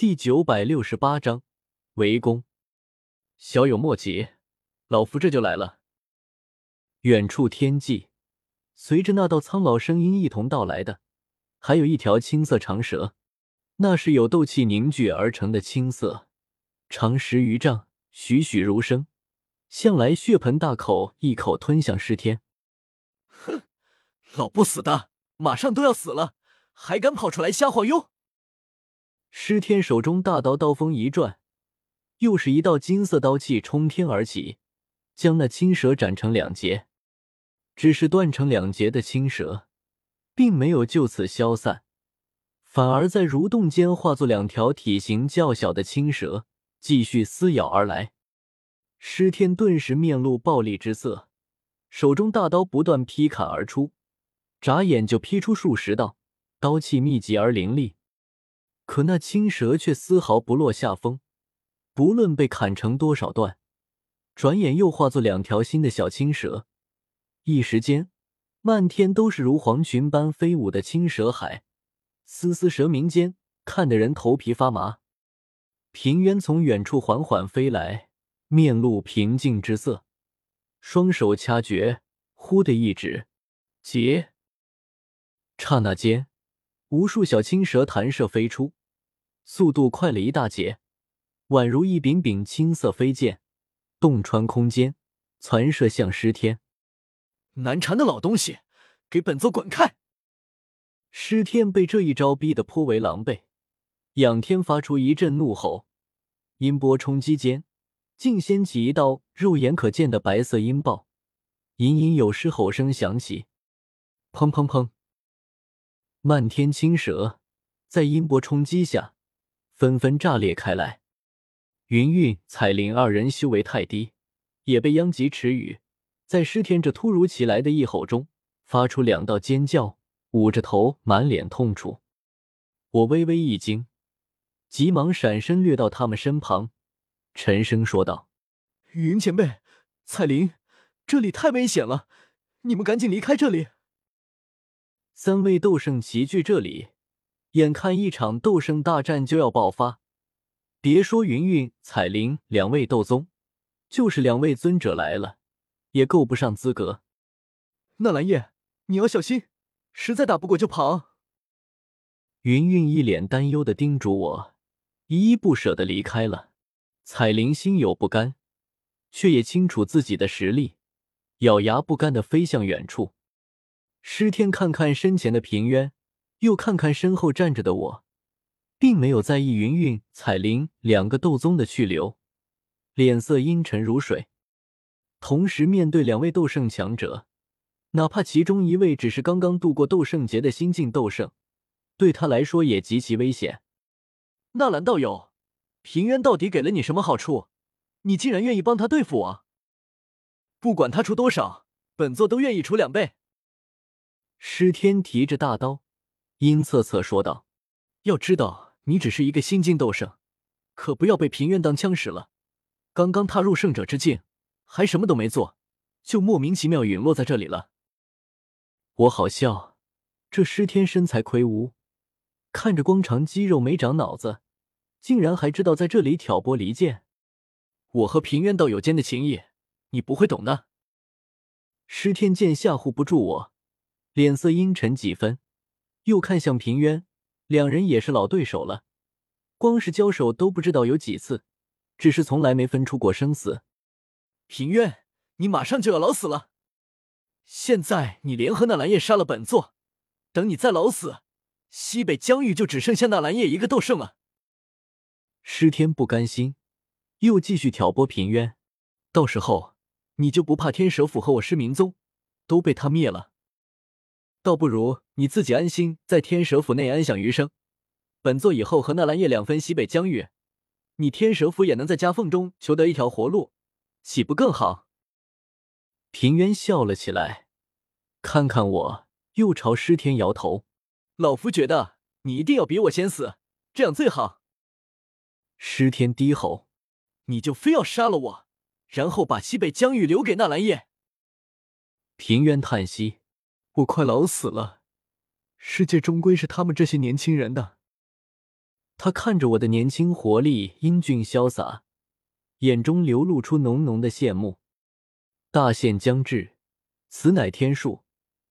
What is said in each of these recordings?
第九百六十八章围攻。小有莫急，老夫这就来了。远处天际，随着那道苍老声音一同到来的，还有一条青色长蛇。那是有斗气凝聚而成的青色，长十余丈，栩栩如生，向来血盆大口，一口吞向尸天。哼，老不死的，马上都要死了，还敢跑出来瞎晃悠！师天手中大刀刀锋一转，又是一道金色刀气冲天而起，将那青蛇斩成两截。只是断成两截的青蛇，并没有就此消散，反而在蠕动间化作两条体型较小的青蛇，继续撕咬而来。师天顿时面露暴戾之色，手中大刀不断劈砍而出，眨眼就劈出数十道，刀气密集而凌厉。可那青蛇却丝毫不落下风，不论被砍成多少段，转眼又化作两条新的小青蛇。一时间，漫天都是如黄群般飞舞的青蛇海，丝丝蛇鸣间，看得人头皮发麻。平渊从远处缓缓飞来，面露平静之色，双手掐诀，忽的一指，结。刹那间，无数小青蛇弹射飞出。速度快了一大截，宛如一柄柄青色飞剑，洞穿空间，攒射向尸天。难缠的老东西，给本座滚开！尸天被这一招逼得颇为狼狈，仰天发出一阵怒吼，音波冲击间，竟掀起一道肉眼可见的白色音爆，隐隐有狮吼声响起。砰砰砰！漫天青蛇在音波冲击下。纷纷炸裂开来，云韵、彩铃二人修为太低，也被殃及池鱼。在尸天这突如其来的一吼中，发出两道尖叫，捂着头，满脸痛楚。我微微一惊，急忙闪身掠到他们身旁，沉声说道：“云前辈，彩铃，这里太危险了，你们赶紧离开这里。”三位斗圣齐聚这里。眼看一场斗圣大战就要爆发，别说云云、彩铃两位斗宗，就是两位尊者来了，也够不上资格。纳兰叶，你要小心，实在打不过就跑。云云一脸担忧的叮嘱我，依依不舍的离开了。彩铃心有不甘，却也清楚自己的实力，咬牙不甘的飞向远处。师天看看身前的平渊。又看看身后站着的我，并没有在意云云、彩铃两个斗宗的去留，脸色阴沉如水。同时面对两位斗圣强者，哪怕其中一位只是刚刚度过斗圣劫的新晋斗圣，对他来说也极其危险。纳兰道友，平渊到底给了你什么好处？你竟然愿意帮他对付我？不管他出多少，本座都愿意出两倍。尸天提着大刀。阴恻恻说道：“要知道，你只是一个新晋斗圣，可不要被平渊当枪使了。刚刚踏入圣者之境，还什么都没做，就莫名其妙陨落在这里了。”我好笑，这尸天身材魁梧，看着光长肌肉没长脑子，竟然还知道在这里挑拨离间。我和平渊道友间的情谊，你不会懂的。尸天见吓唬不住我，脸色阴沉几分。又看向平渊，两人也是老对手了，光是交手都不知道有几次，只是从来没分出过生死。平渊，你马上就要老死了，现在你联合纳兰叶杀了本座，等你再老死，西北疆域就只剩下纳兰叶一个斗圣了。师天不甘心，又继续挑拨平渊，到时候你就不怕天蛇府和我失明宗都被他灭了？倒不如你自己安心在天蛇府内安享余生，本座以后和纳兰叶两分西北疆域，你天蛇府也能在夹缝中求得一条活路，岂不更好？平渊笑了起来，看看我，又朝尸天摇头。老夫觉得你一定要比我先死，这样最好。尸天低吼：“你就非要杀了我，然后把西北疆域留给纳兰叶？”平渊叹息。我快老死了，世界终归是他们这些年轻人的。他看着我的年轻活力、英俊潇洒，眼中流露出浓浓的羡慕。大限将至，此乃天数，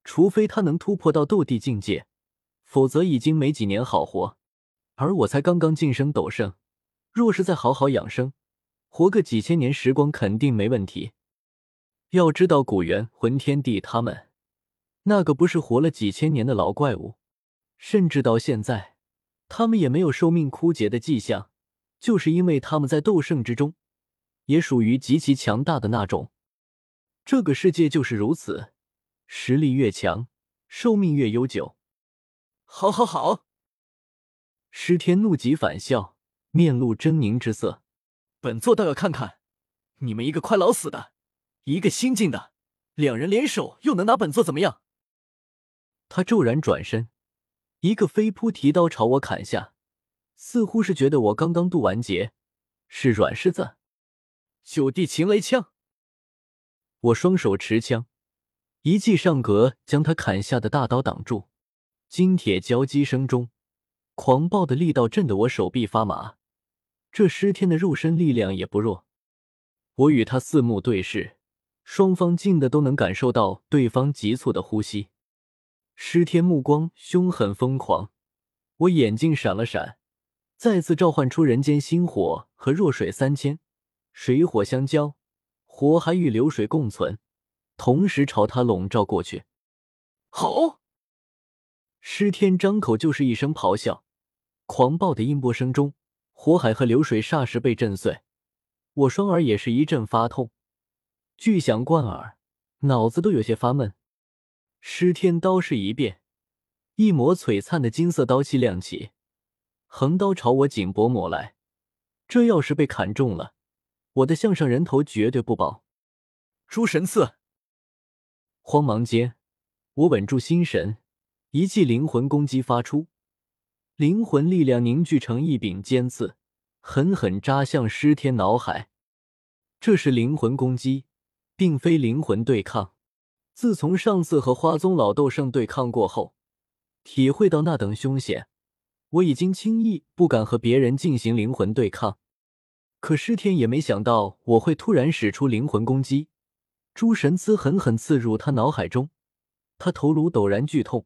除非他能突破到斗帝境界，否则已经没几年好活。而我才刚刚晋升斗圣，若是再好好养生，活个几千年时光肯定没问题。要知道，古猿、魂天帝他们那个不是活了几千年的老怪物，甚至到现在，他们也没有寿命枯竭的迹象，就是因为他们在斗圣之中，也属于极其强大的那种。这个世界就是如此，实力越强，寿命越悠久。好，好，好！诗天怒极反笑，面露狰狞之色。本座倒要看看，你们一个快老死的，一个新晋的，两人联手又能拿本座怎么样？他骤然转身，一个飞扑提刀朝我砍下，似乎是觉得我刚刚渡完劫，是软柿子。九地擒雷枪。我双手持枪，一记上格将他砍下的大刀挡住。金铁交击声中，狂暴的力道震得我手臂发麻。这尸天的肉身力量也不弱。我与他四目对视，双方近的都能感受到对方急促的呼吸。师天目光凶狠疯狂，我眼睛闪了闪，再次召唤出人间星火和弱水三千，水火相交。火海与流水共存，同时朝他笼罩过去。好！师天张口就是一声咆哮，狂暴的音波声中，火海和流水霎时被震碎。我双耳也是一阵发痛，巨响贯耳，脑子都有些发闷。尸天刀势一变，一抹璀璨的金色刀气亮起，横刀朝我颈脖抹来。这要是被砍中了，我的项上人头绝对不保！诸神刺！慌忙间，我稳住心神，一记灵魂攻击发出，灵魂力量凝聚成一柄尖刺，狠狠扎向尸天脑海。这是灵魂攻击，并非灵魂对抗。自从上次和花宗老斗圣对抗过后，体会到那等凶险，我已经轻易不敢和别人进行灵魂对抗。可师天也没想到我会突然使出灵魂攻击，诸神刺狠狠刺入他脑海中，他头颅陡然剧痛，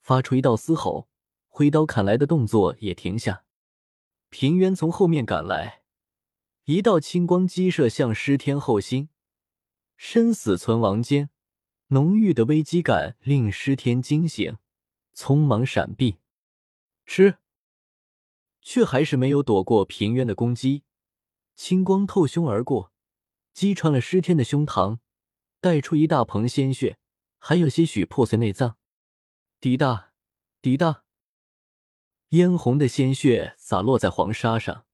发出一道嘶吼，挥刀砍来的动作也停下。平渊从后面赶来，一道青光激射向师天后心，生死存亡间，浓郁的危机感令尸天惊醒，匆忙闪避，吃，却还是没有躲过平渊的攻击。青光透胸而过，击穿了尸天的胸膛，带出一大捧鲜血，还有些许破碎内脏。滴答，滴答，嫣红的鲜血洒落在黄沙上，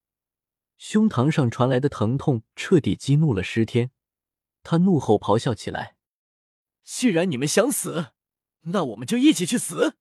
胸膛上传来的疼痛彻底激怒了尸天，他怒吼咆哮起来：“既然你们想死，那我们就一起去死！”